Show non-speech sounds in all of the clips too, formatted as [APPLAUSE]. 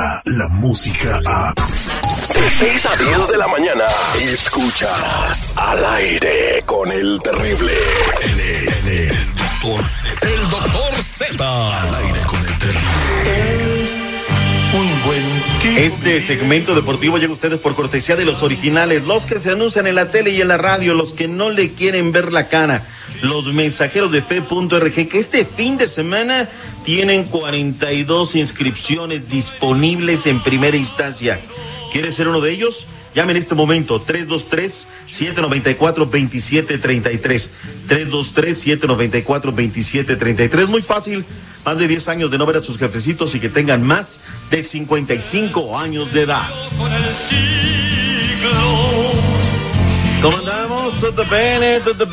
llega la música a... De 6 a 10 de la mañana, escuchas al aire con el terrible. Él es el doctor Z. El doctor Z. Al aire con el terrible. Un buen Este segmento deportivo llega a ustedes por cortesía de los originales, los que se anuncian en la tele y en la radio, los que no le quieren ver la cara, los mensajeros de fe.org, que este fin de semana tienen 42 inscripciones disponibles en primera instancia. ¿Quieres ser uno de ellos? Llame en este momento 323-794-2733. 323-794-2733. Muy fácil. Más de 10 años de no ver a sus jefecitos y que tengan más de 55 años de edad. ¿Cómo andamos? Todo bien, todo.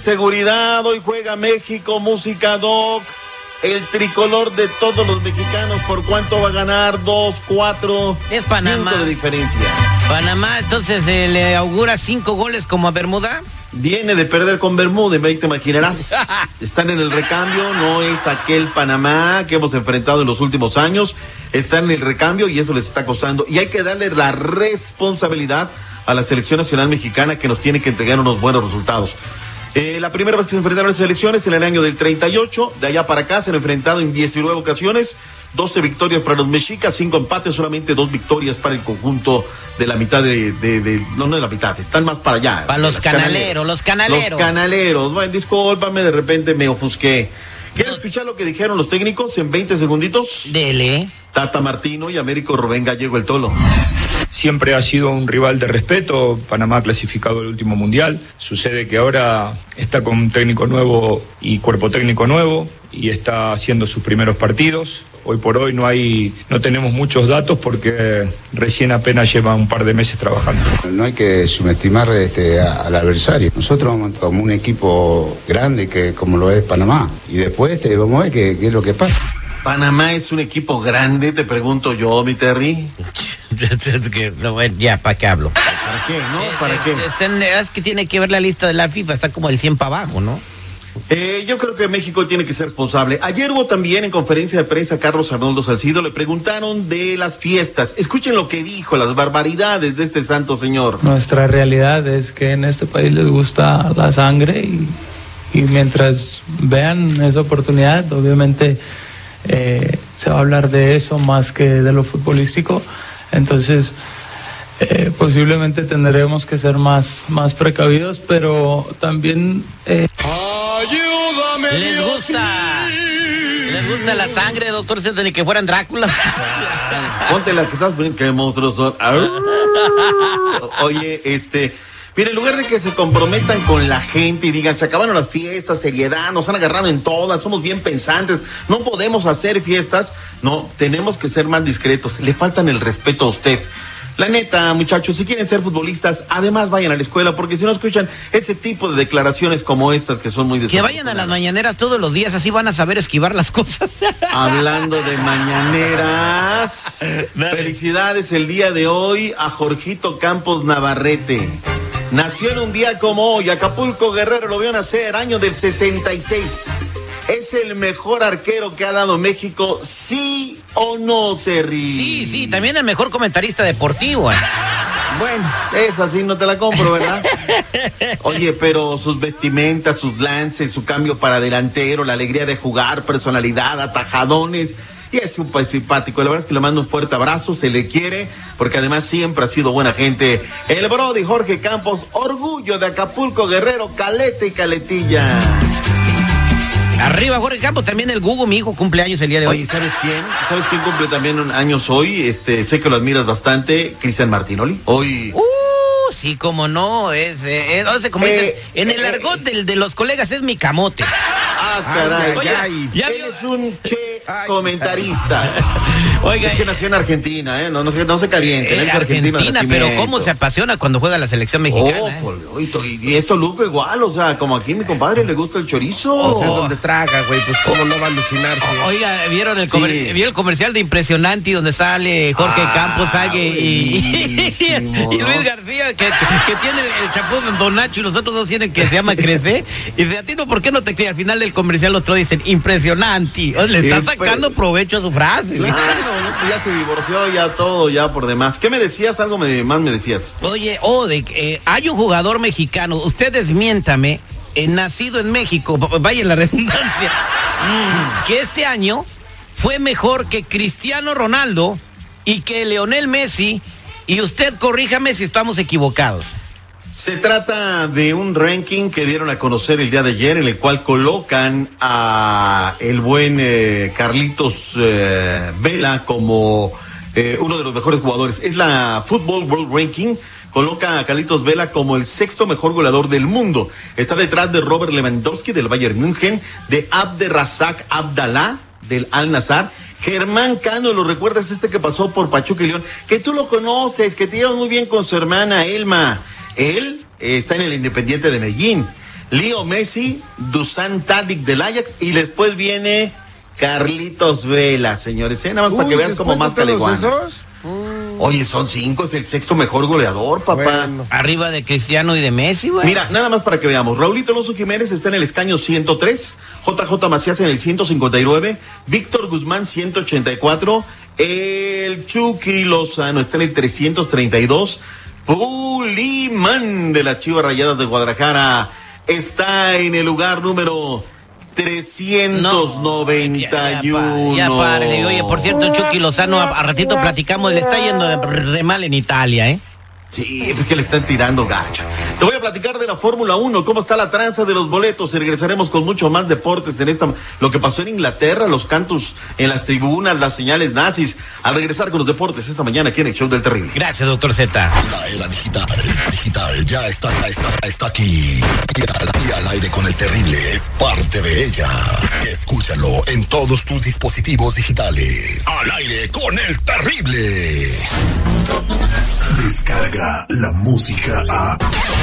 Seguridad. Hoy juega México. Música Doc. El tricolor de todos los mexicanos. ¿Por cuánto va a ganar? Dos, cuatro. Es Panamá. Cinco de diferencia. Panamá, entonces eh, le augura cinco goles como a Bermuda. Viene de perder con Bermuda, ahí te imaginarás. [LAUGHS] Están en el recambio, no es aquel Panamá que hemos enfrentado en los últimos años. Están en el recambio y eso les está costando. Y hay que darle la responsabilidad a la selección nacional mexicana que nos tiene que entregar unos buenos resultados. Eh, la primera vez que se enfrentaron las selecciones en el año del 38, de allá para acá se han enfrentado en 19 ocasiones, 12 victorias para los mexicas, 5 empates, solamente dos victorias para el conjunto de la mitad de, de- de- no, no de la mitad, están más para allá. Para los canaleros, los canaleros. Los canaleros, bueno, discúlpame, de repente me ofusqué. ¿Quieres escuchar lo que dijeron los técnicos en 20 segunditos? Dele. Tata Martino y Américo Rubén Gallego el Tolo. Siempre ha sido un rival de respeto, Panamá ha clasificado el último mundial, sucede que ahora está con un técnico nuevo y cuerpo técnico nuevo y está haciendo sus primeros partidos. Hoy por hoy no hay, no tenemos muchos datos porque recién apenas lleva un par de meses trabajando. No hay que subestimar este, a- al adversario. Nosotros vamos como un equipo grande que como lo es Panamá. Y después este, vamos a ver qué, qué es lo que pasa. Panamá es un equipo grande, te pregunto yo, mi Terry. [LAUGHS] Ya, ¿para qué hablo? ¿Para qué, no? ¿Para qué? Es, es- es que tiene que ver la lista de la FIFA, está como el 100 para abajo, ¿no? Eh, yo creo que México tiene que ser responsable. Ayer hubo también en conferencia de prensa Carlos Arnoldo Salcido, le preguntaron de las fiestas. Escuchen lo que dijo, las barbaridades de este santo señor. Nuestra realidad es que en este país les gusta la sangre y, y mientras vean esa oportunidad, obviamente eh, se va a hablar de eso más que de lo futbolístico. Entonces, eh, posiblemente tendremos que ser más, más precavidos, pero también eh, Les gusta. Les gusta la sangre, doctor, se ni que fueran Drácula. Ponte la que estás poniendo, qué monstruos son. [LAUGHS] Oye, este, mire, en lugar de que se comprometan con la gente y digan, se acabaron las fiestas, seriedad, nos han agarrado en todas, somos bien pensantes, no podemos hacer fiestas, no, tenemos que ser más discretos, le faltan el respeto a usted. La neta, muchachos, si quieren ser futbolistas, además vayan a la escuela, porque si no escuchan ese tipo de declaraciones como estas que son muy Que vayan a las mañaneras todos los días, así van a saber esquivar las cosas. [LAUGHS] Hablando de mañaneras, felicidades el día de hoy a Jorgito Campos Navarrete. Nació en un día como hoy, Acapulco Guerrero lo vio nacer, año del 66. ¿Es el mejor arquero que ha dado México? ¿Sí o no, Terry? Sí, sí, también el mejor comentarista deportivo. eh. Bueno, esa sí no te la compro, ¿verdad? [LAUGHS] Oye, pero sus vestimentas, sus lances, su cambio para delantero, la alegría de jugar, personalidad, atajadones. Y es un país simpático. La verdad es que le mando un fuerte abrazo, se le quiere, porque además siempre ha sido buena gente. El Brody Jorge Campos, orgullo de Acapulco Guerrero, calete y caletilla. Arriba Jorge Campos, también el Gugu, mi hijo, cumpleaños el día de hoy. Oye, ¿sabes quién? ¿Sabes quién cumple también un- años hoy? Este, sé que lo admiras bastante, Cristian Martinoli. Hoy. Uh, sí, como no, es, eh, es- como Eh, dicen, en el eh, argot del- de los colegas es mi camote. Ah, caray. Oye, ya Él vio- es un che comentarista. [LAUGHS] Oiga, es que nació en Argentina, ¿eh? No, no, se, no se calienten. eh, él es argentino de Argentina, pero cómo se apasiona cuando juega la selección mexicana. Oh, eh. y, y esto Luco igual, o sea, como aquí mi compadre le gusta el chorizo. O sea, es donde traga, güey, pues cómo no va a alucinarse. Oiga, ¿vieron el, Sí. comer- ¿vieron el comercial de Impresionante donde sale Jorge Ah, Campos, Sague y, [LAUGHS] Luis. García, que, que tiene el chapuz en Don Nacho y los otros dos tienen que se llama Crecer? Y dice, a ti no, ¿por qué no te crees? Al final del comercial los otros dicen, Impresionante. O sacando sacando provecho a su frase. Claro, no, ya se divorció, ya todo, ya por demás. ¿Qué me decías? Algo me, más me decías. Oye, Ode, eh, hay un jugador mexicano, usted desmiéntame, eh, nacido en México, [LAUGHS] vaya en la redundancia, mm, que este año fue mejor que Cristiano Ronaldo y que Leonel Messi, y usted corríjame si estamos equivocados. Se trata de un ranking que dieron a conocer el día de ayer, en el cual colocan a el buen eh, Carlitos eh, Vela como eh, uno de los mejores jugadores. Es la Football World Ranking. Coloca a Carlitos Vela como el sexto mejor goleador del mundo. Está detrás de Robert Lewandowski del Bayern München, de Abderrazak Abdallah del Al Nazar. Germán Cano, ¿lo recuerdas este que pasó por Pachuca y León? Que tú lo conoces, que te llevas muy bien con su hermana Elma. Él eh, está en el Independiente de Medellín. Leo Messi, Dusan Tadic del Ajax y después viene Carlitos Vela, señores. ¿eh? Nada más para que vean como más caleguana. esos, Oye, son cinco, es el sexto mejor goleador, papá. Bueno. Arriba de Cristiano y de Messi, güey. Mira, nada más para que veamos. Raulito Alonso Jiménez está en el escaño 103, JJ Macías en el 159, Víctor Guzmán 184, el Chucky Lozano está en el 332, Pulimán de las Chivas Rayadas de Guadalajara está en el lugar número 391. Ya, pare. Oye, por cierto, Chucky Lozano, a, a ratito platicamos, le está yendo de re mal en Italia, ¿eh? Sí, es que le están tirando gacho. Te voy a platicar de la Fórmula 1, cómo está la tranza de los boletos y regresaremos con mucho más deportes en esta lo que pasó en Inglaterra, los cantos en las tribunas, las señales nazis. Al regresar con los deportes esta mañana aquí en el show del terrible. Gracias, doctor Z. La era digital, digital, ya está, está, está aquí. Y al, y al aire con el terrible es parte de ella. Escúchalo en todos tus dispositivos digitales. Al aire con el terrible. Descarga la música a.